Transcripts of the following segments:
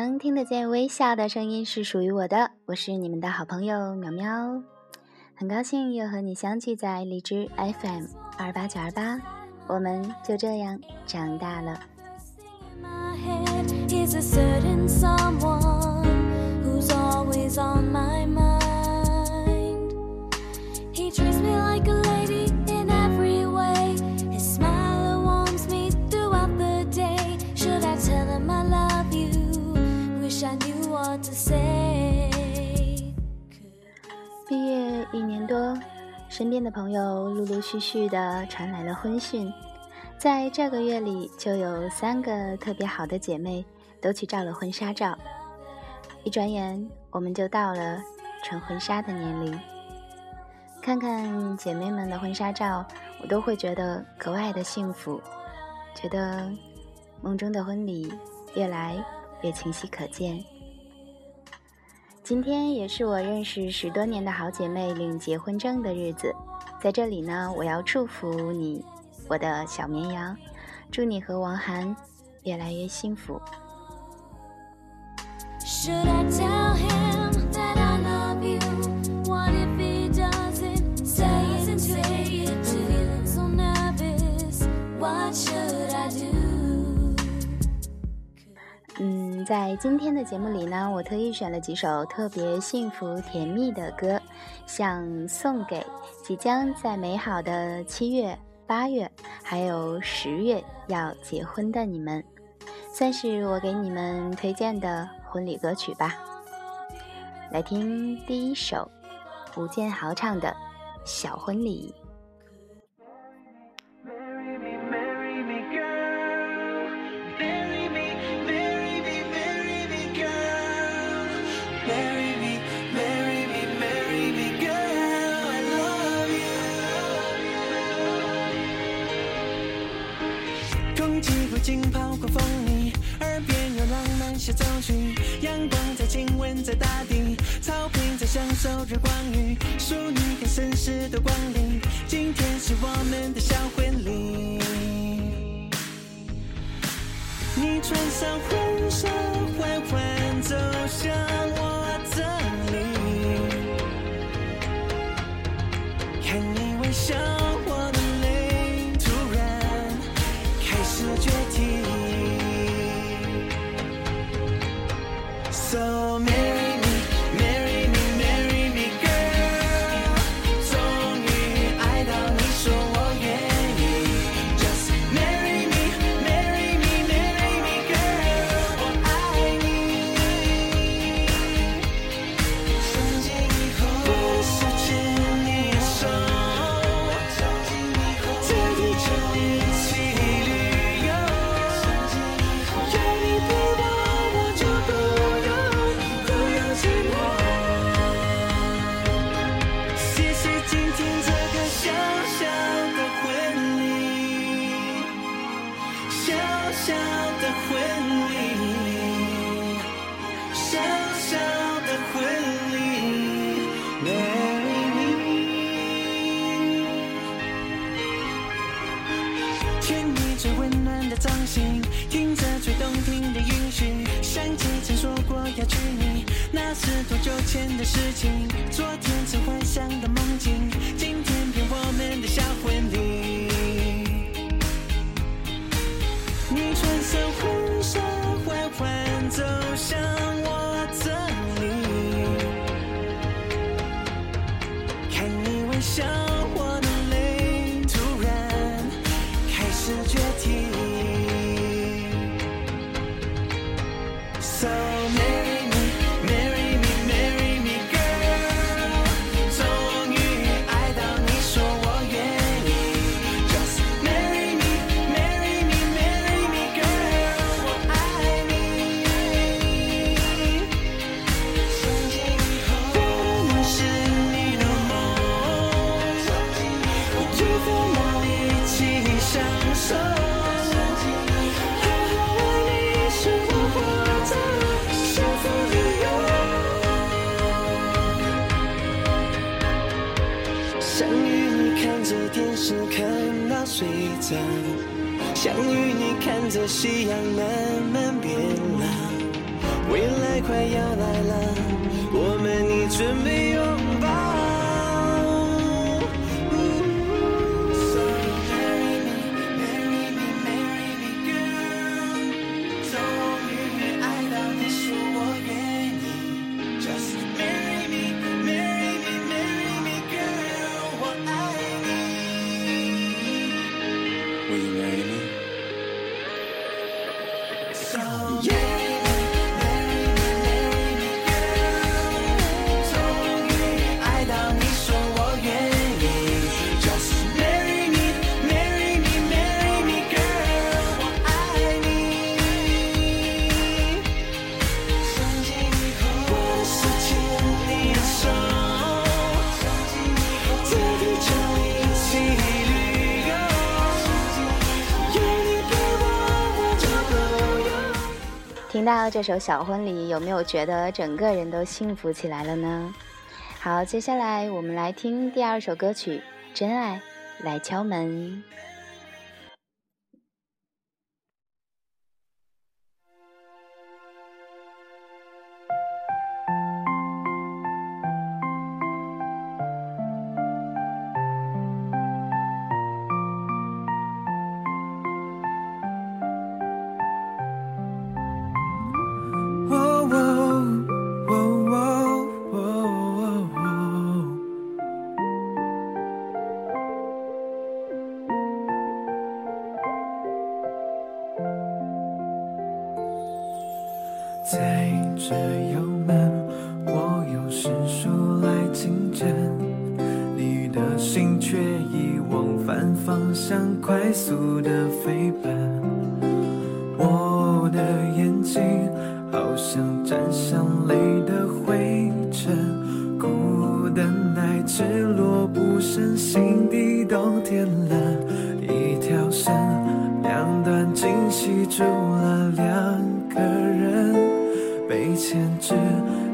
能听得见微笑的声音是属于我的，我是你们的好朋友苗苗，很高兴又和你相聚在荔枝 FM 二八九二八，我们就这样长大了。多，身边的朋友陆陆续续的传来了婚讯，在这个月里就有三个特别好的姐妹都去照了婚纱照。一转眼，我们就到了穿婚纱的年龄。看看姐妹们的婚纱照，我都会觉得格外的幸福，觉得梦中的婚礼越来越清晰可见。今天也是我认识十多年的好姐妹领结婚证的日子，在这里呢，我要祝福你，我的小绵羊，祝你和王涵越来越幸福。在今天的节目里呢，我特意选了几首特别幸福甜蜜的歌，想送给即将在美好的七月、八月还有十月要结婚的你们，算是我给你们推荐的婚礼歌曲吧。来听第一首，吴建豪唱的《小婚礼》。浸泡过风里，耳边有浪漫协奏曲，阳光在亲吻着大地，草坪在享受日光浴，淑女和绅士的光临，今天是我们的小婚礼。你穿上婚纱，想与你看着电视看到睡着，想与你看着夕阳慢慢变老，未来快要来了，我们已准备拥抱。这首小婚礼有没有觉得整个人都幸福起来了呢？好接下来我们来听第二首歌曲真爱来敲门。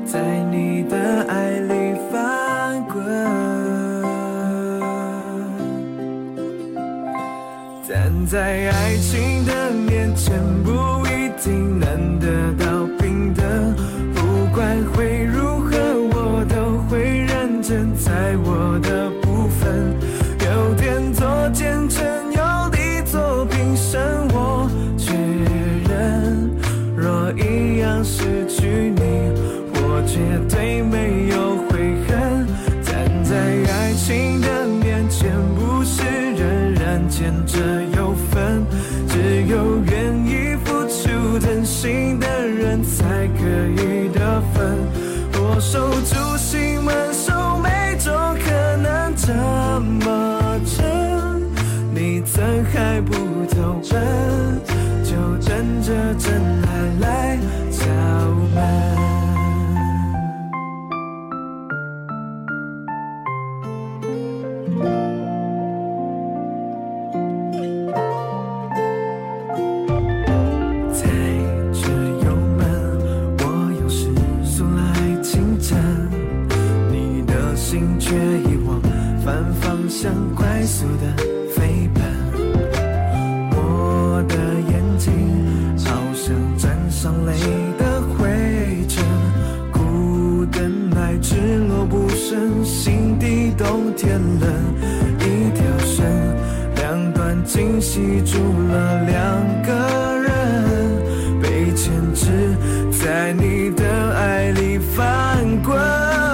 在你的爱里翻滚，站在爱情的面前，不一定能得到平等。守住心门，守每种可能，这么真，你怎还不走真？就趁着真爱来敲门。惊喜住了两个人，被牵制在你的爱里翻滚。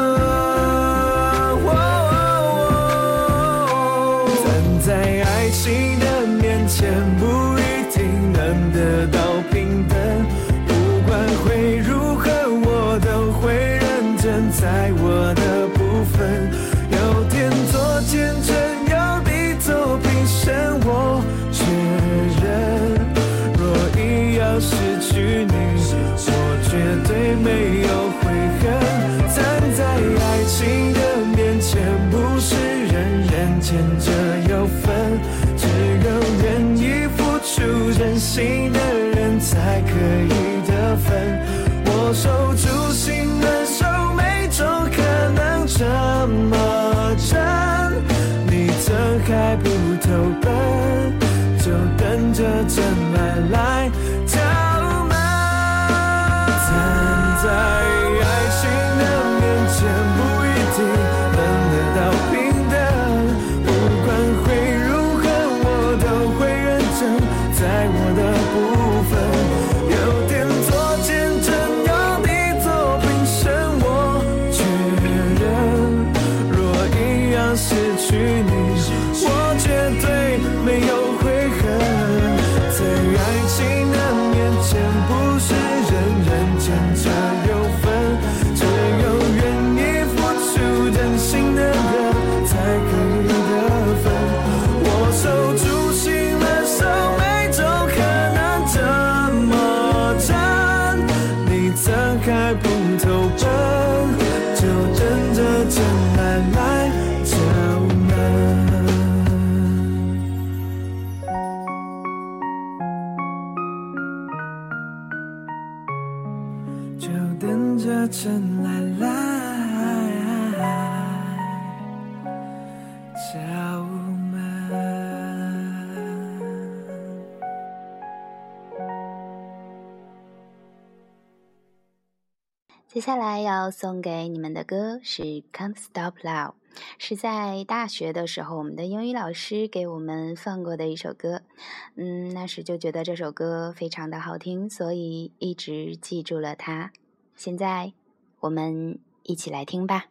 手住心的手每种可能这么真。你怎还不投奔就等着真爱来。接下来要送给你们的歌是《Can't Stop Love》，是在大学的时候，我们的英语老师给我们放过的一首歌。嗯，那时就觉得这首歌非常的好听，所以一直记住了它。现在，我们一起来听吧。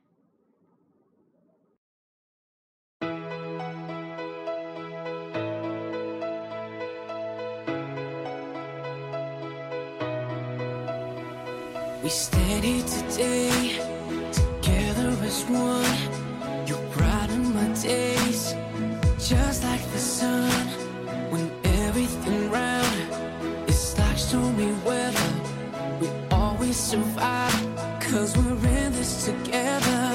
We stand here today, together as one. You brighten my days, just like the sun. When everything round is like stormy weather, we always survive, cause we're in this together.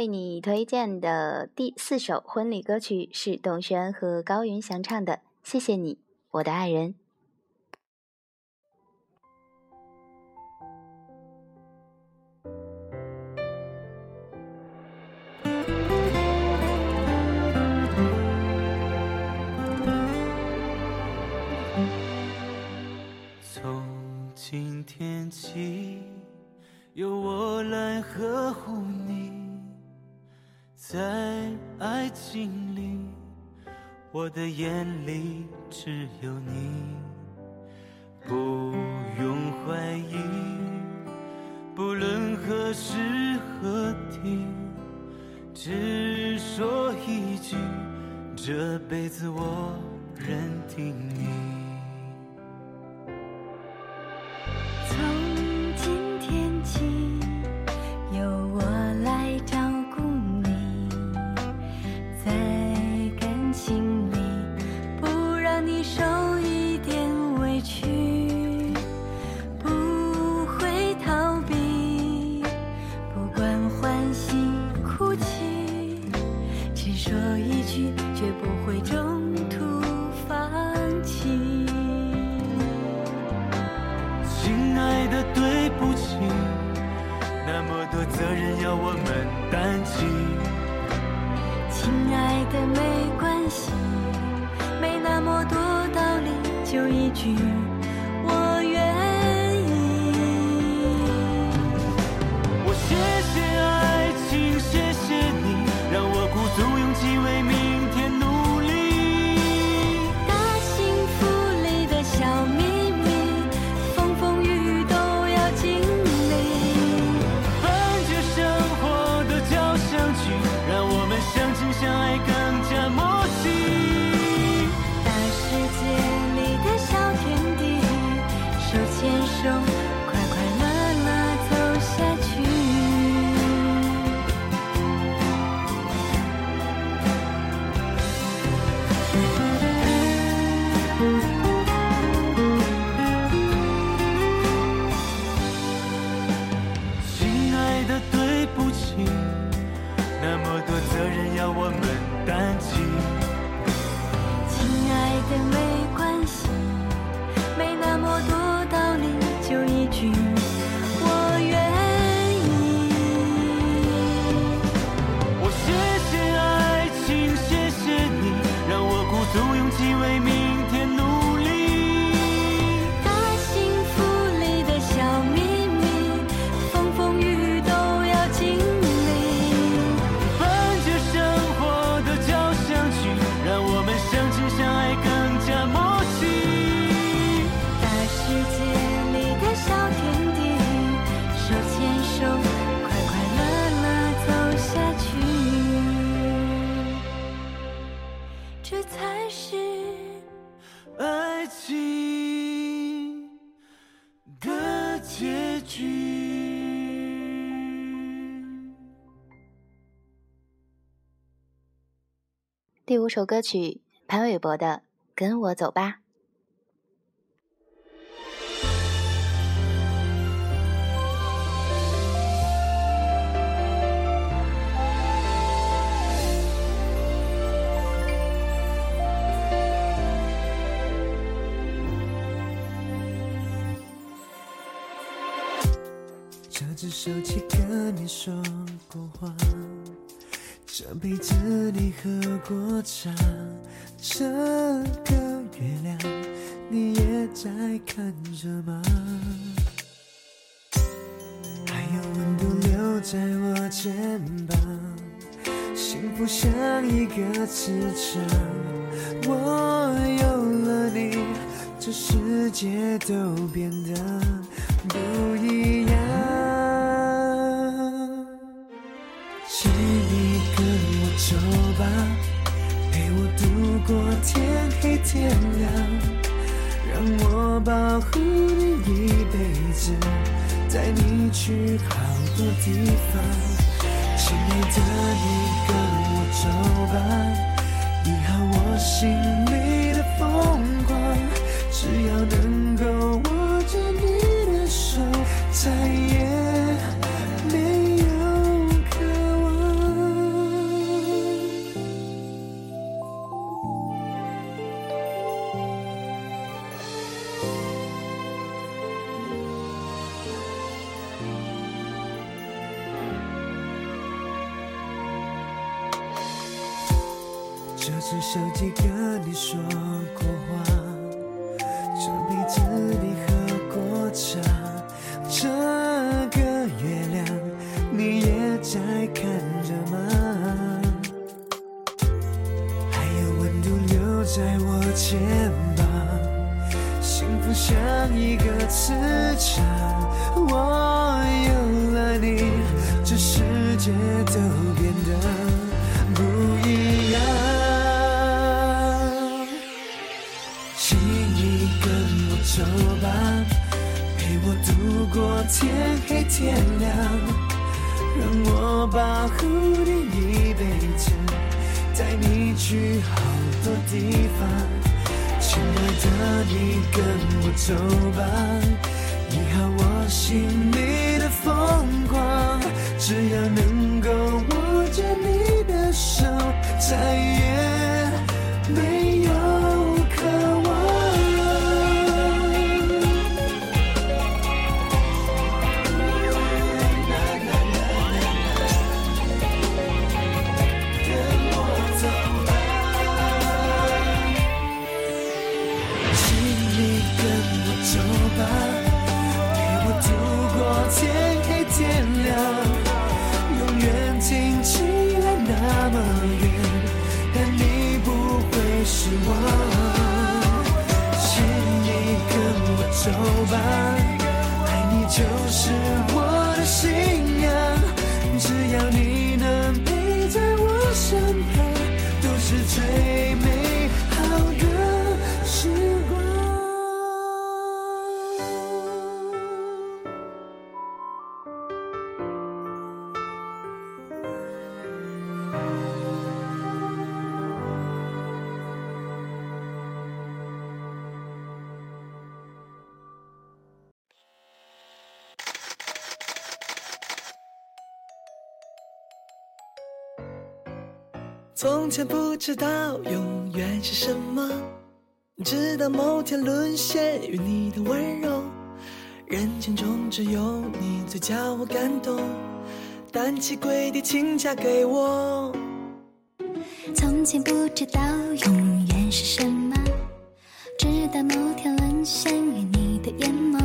为你推荐的第四首婚礼歌曲是董璇和高云翔唱的谢谢你我的爱人。我的眼里只有你。不用怀疑不论何时何地只说一句这辈子我认定第五首歌曲，潘玮柏的《跟我走吧》。这只手机跟你说过话。这辈子你喝过茶，这个月亮你也在看着吗？还有温度留在我肩膀，幸福像一个磁场，我有了你，这世界都变得不一样。过天黑天亮，让我保护你一辈子，带你去好多地方。亲爱的，你跟我走吧，你好，我心里。只手机跟你说过话。保护你一辈子带你去好多地方亲爱的你跟我走吧你好我心里的疯狂只要能够握着你的手再也从前不知道永远是什么，直到某天沦陷于你的温柔。人群中只有你最叫我感动，单膝跪地，请嫁给我。从前不知道永远是什么，直到某天沦陷于你的眼眸。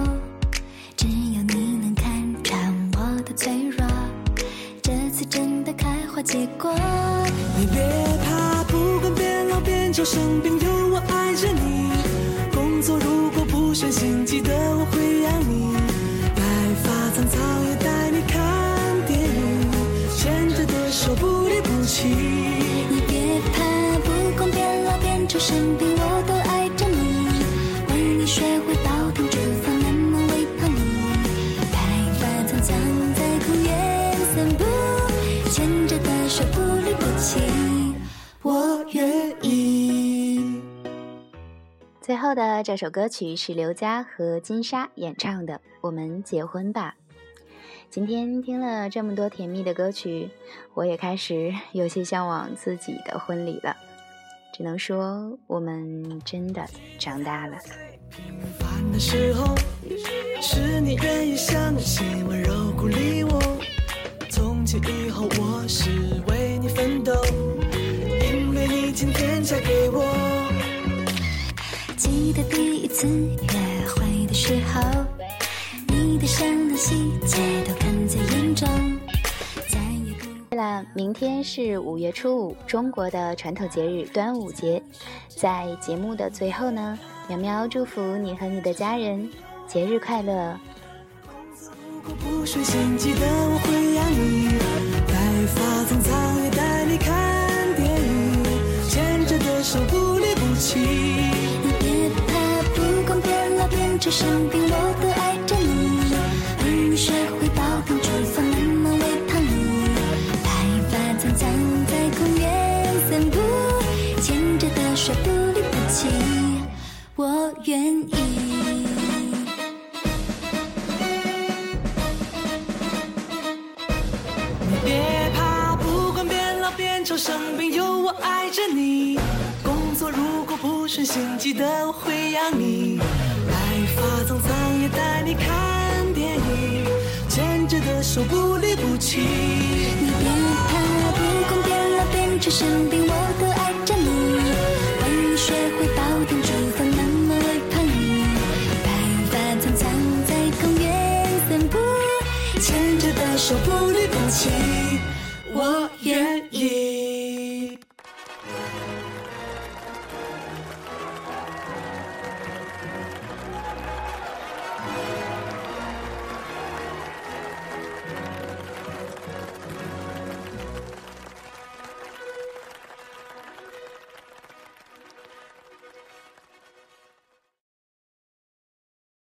只有你能看穿我的脆弱，结果。你别怕，不管变老变丑生病，有我爱着你。工作如果不顺心，记得我会养你。白发苍苍也带你看电影，牵着的手不离不弃。你别怕，不管变老变丑生病，我都爱着你。为你学会煲汤煮饭，慢慢喂胖你。白发苍苍在公园散步，我愿意。最后的这首歌曲是刘佳和金莎演唱的《我们结婚吧》。今天听了这么多甜蜜的歌曲，我也开始有些向往自己的婚礼了。只能说，我们真的长大了。从今以后，我是为斗，因为你今天嫁给我。记得第一次约会的时候，你的善良细节都看在眼中，再也不。对了，明天是五月初五，中国的传统节日端午节。在节目的最后呢，苗苗祝福你和你的家人节日快乐。如果不顺心，记得我会养你。白发苍苍手不离不弃。你别怕，不管变老变丑生病，我都爱着你。为你学会煲汤煮饭，慢慢喂胖你。白发苍苍在公园散步，牵着的手不离不弃。我愿意。你别怕，不管变老变丑生病，有我爱着你。工作如果不顺心，记得我会养你。白发苍苍也带你看电影，牵着的手不离不弃。你别怕，不管变老变丑生病，我都爱着你。为你学会煲汤煮饭，慢慢喂胖你。白发苍苍在公园散步，牵着的手不离不弃。